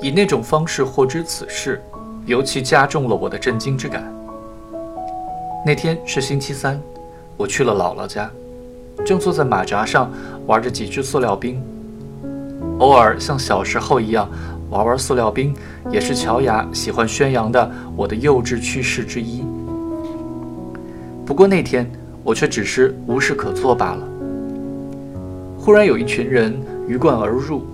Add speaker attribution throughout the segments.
Speaker 1: 以那种方式获知此事，尤其加重了我的震惊之感。那天是星期三，我去了姥姥家，正坐在马扎上玩着几只塑料兵。偶尔像小时候一样玩玩塑料兵，也是乔雅喜欢宣扬的我的幼稚趣事之一。不过那天我却只是无事可做罢了。忽然有一群人鱼贯而入，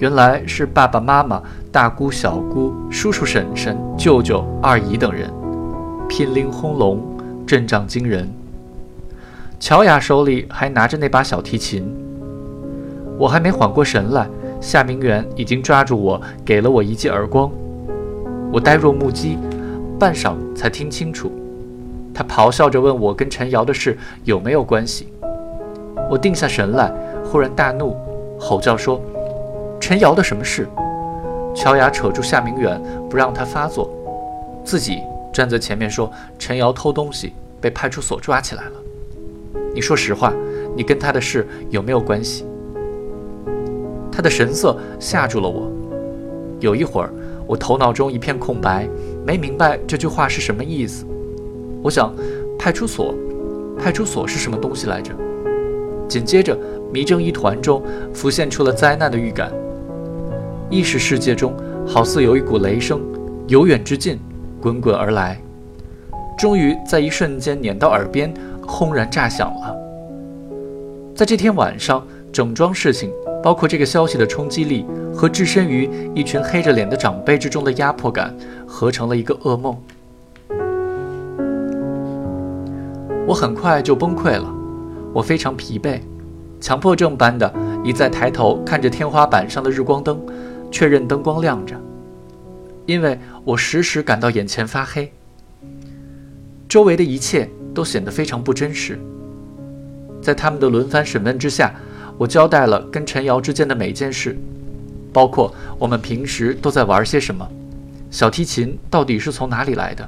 Speaker 1: 原来是爸爸妈妈、大姑、小姑、叔叔、婶婶、舅舅、二姨等人，乒铃轰隆，阵仗惊人。乔雅手里还拿着那把小提琴，我还没缓过神来。夏明远已经抓住我，给了我一记耳光。我呆若木鸡，半晌才听清楚，他咆哮着问我跟陈瑶的事有没有关系。我定下神来，忽然大怒，吼叫说：“陈瑶的什么事？”乔雅扯住夏明远，不让他发作，自己站在前面说：“陈瑶偷东西，被派出所抓起来了。你说实话，你跟他的事有没有关系？”他的神色吓住了我，有一会儿，我头脑中一片空白，没明白这句话是什么意思。我想，派出所，派出所是什么东西来着？紧接着，迷成一团中浮现出了灾难的预感。意识世界中，好似有一股雷声，由远至近，滚滚而来，终于在一瞬间碾到耳边，轰然炸响了。在这天晚上，整桩事情。包括这个消息的冲击力和置身于一群黑着脸的长辈之中的压迫感，合成了一个噩梦。我很快就崩溃了，我非常疲惫，强迫症般的一再抬头看着天花板上的日光灯，确认灯光亮着，因为我时时感到眼前发黑，周围的一切都显得非常不真实。在他们的轮番审问之下。我交代了跟陈瑶之间的每件事，包括我们平时都在玩些什么，小提琴到底是从哪里来的，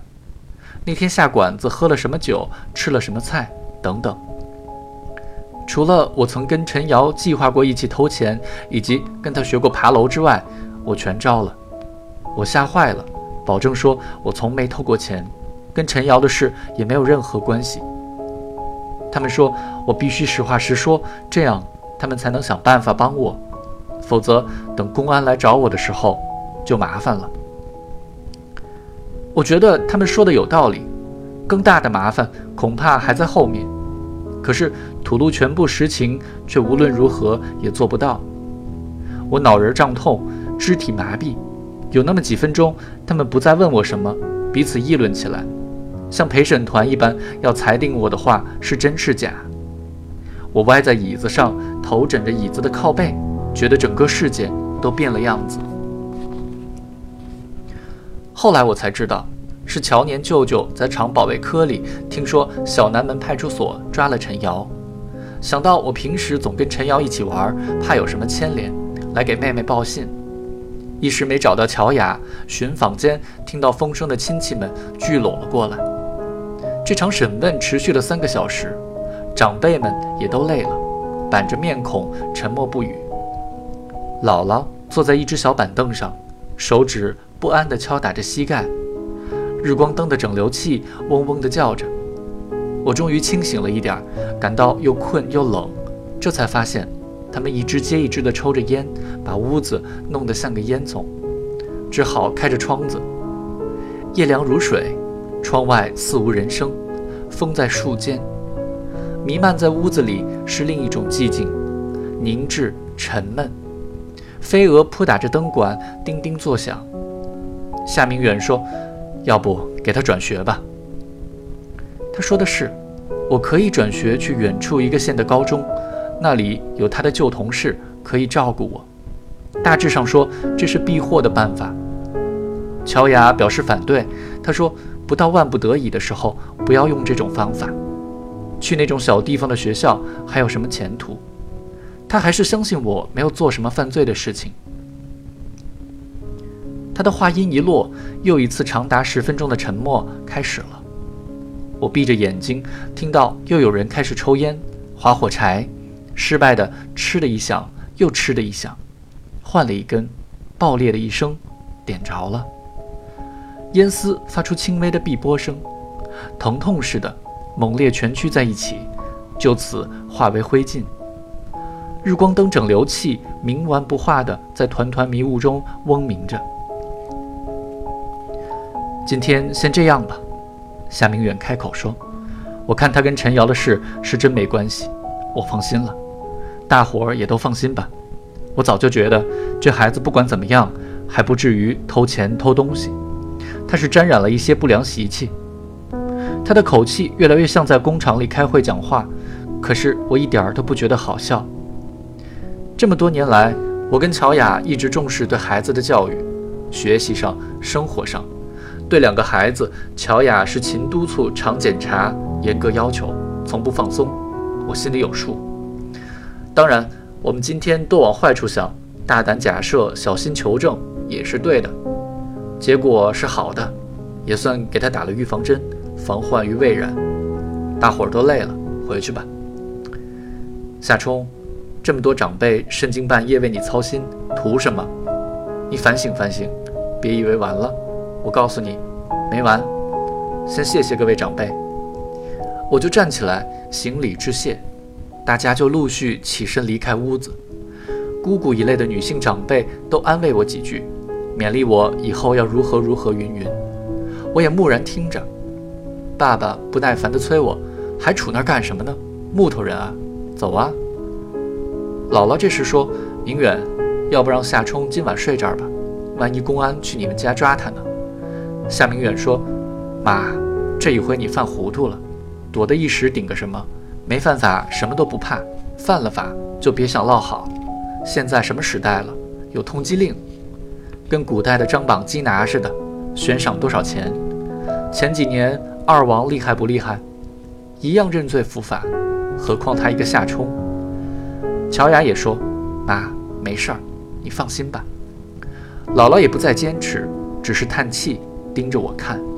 Speaker 1: 那天下馆子喝了什么酒，吃了什么菜等等。除了我曾跟陈瑶计划过一起偷钱，以及跟他学过爬楼之外，我全招了。我吓坏了，保证说我从没偷过钱，跟陈瑶的事也没有任何关系。他们说我必须实话实说，这样。他们才能想办法帮我，否则等公安来找我的时候就麻烦了。我觉得他们说的有道理，更大的麻烦恐怕还在后面。可是吐露全部实情，却无论如何也做不到。我脑仁胀痛，肢体麻痹，有那么几分钟，他们不再问我什么，彼此议论起来，像陪审团一般要裁定我的话是真是假。我歪在椅子上，头枕着椅子的靠背，觉得整个世界都变了样子。后来我才知道，是乔年舅舅在厂保卫科里听说小南门派出所抓了陈瑶，想到我平时总跟陈瑶一起玩，怕有什么牵连，来给妹妹报信。一时没找到乔雅，寻访间听到风声的亲戚们聚拢了过来。这场审问持续了三个小时。长辈们也都累了，板着面孔，沉默不语。姥姥坐在一只小板凳上，手指不安地敲打着膝盖。日光灯的整流器嗡嗡地叫着。我终于清醒了一点，感到又困又冷，这才发现，他们一支接一支地抽着烟，把屋子弄得像个烟囱，只好开着窗子。夜凉如水，窗外似无人声，风在树间。弥漫在屋子里是另一种寂静、凝滞、沉闷。飞蛾扑打着灯管，叮叮作响。夏明远说：“要不给他转学吧？”他说的是，我可以转学去远处一个县的高中，那里有他的旧同事可以照顾我。大致上说，这是避祸的办法。乔雅表示反对，他说：“不到万不得已的时候，不要用这种方法。”去那种小地方的学校还有什么前途？他还是相信我没有做什么犯罪的事情。他的话音一落，又一次长达十分钟的沉默开始了。我闭着眼睛，听到又有人开始抽烟、划火柴，失败的“嗤”的一响，又“嗤”的一响，换了一根，爆裂的一声，点着了。烟丝发出轻微的碧波声，疼痛似的猛烈蜷曲在一起，就此化为灰烬。日光灯整流器冥顽不化的在团团迷雾中嗡鸣着。今天先这样吧，夏明远开口说：“我看他跟陈瑶的事是真没关系，我放心了。大伙儿也都放心吧。我早就觉得这孩子不管怎么样，还不至于偷钱偷东西。他是沾染了一些不良习气。”他的口气越来越像在工厂里开会讲话，可是我一点儿都不觉得好笑。这么多年来，我跟乔雅一直重视对孩子的教育，学习上、生活上，对两个孩子，乔雅是勤督促、常检查、严格要求，从不放松。我心里有数。当然，我们今天多往坏处想，大胆假设，小心求证，也是对的。结果是好的，也算给他打了预防针，防患于未然。大伙儿都累了，回去吧。夏冲。这么多长辈深更半夜为你操心，图什么？你反省反省，别以为完了。我告诉你，没完。先谢谢各位长辈。我就站起来行礼致谢，大家就陆续起身离开屋子。姑姑一类的女性长辈都安慰我几句，勉励我以后要如何如何云云。我也木然听着。爸爸不耐烦地催我，还杵那儿干什么呢？木头人啊，走啊！姥姥这时说：“明远，要不让夏冲今晚睡这儿吧？万一公安去你们家抓他呢？”夏明远说：“妈，这一回你犯糊涂了，躲得一时顶个什么？没犯法，什么都不怕；犯了法，就别想落好。现在什么时代了？有通缉令，跟古代的张榜缉拿似的，悬赏多少钱？前几年二王厉害不厉害？一样认罪伏法，何况他一个夏冲？”乔雅也说：“妈，没事儿，你放心吧。”姥姥也不再坚持，只是叹气，盯着我看。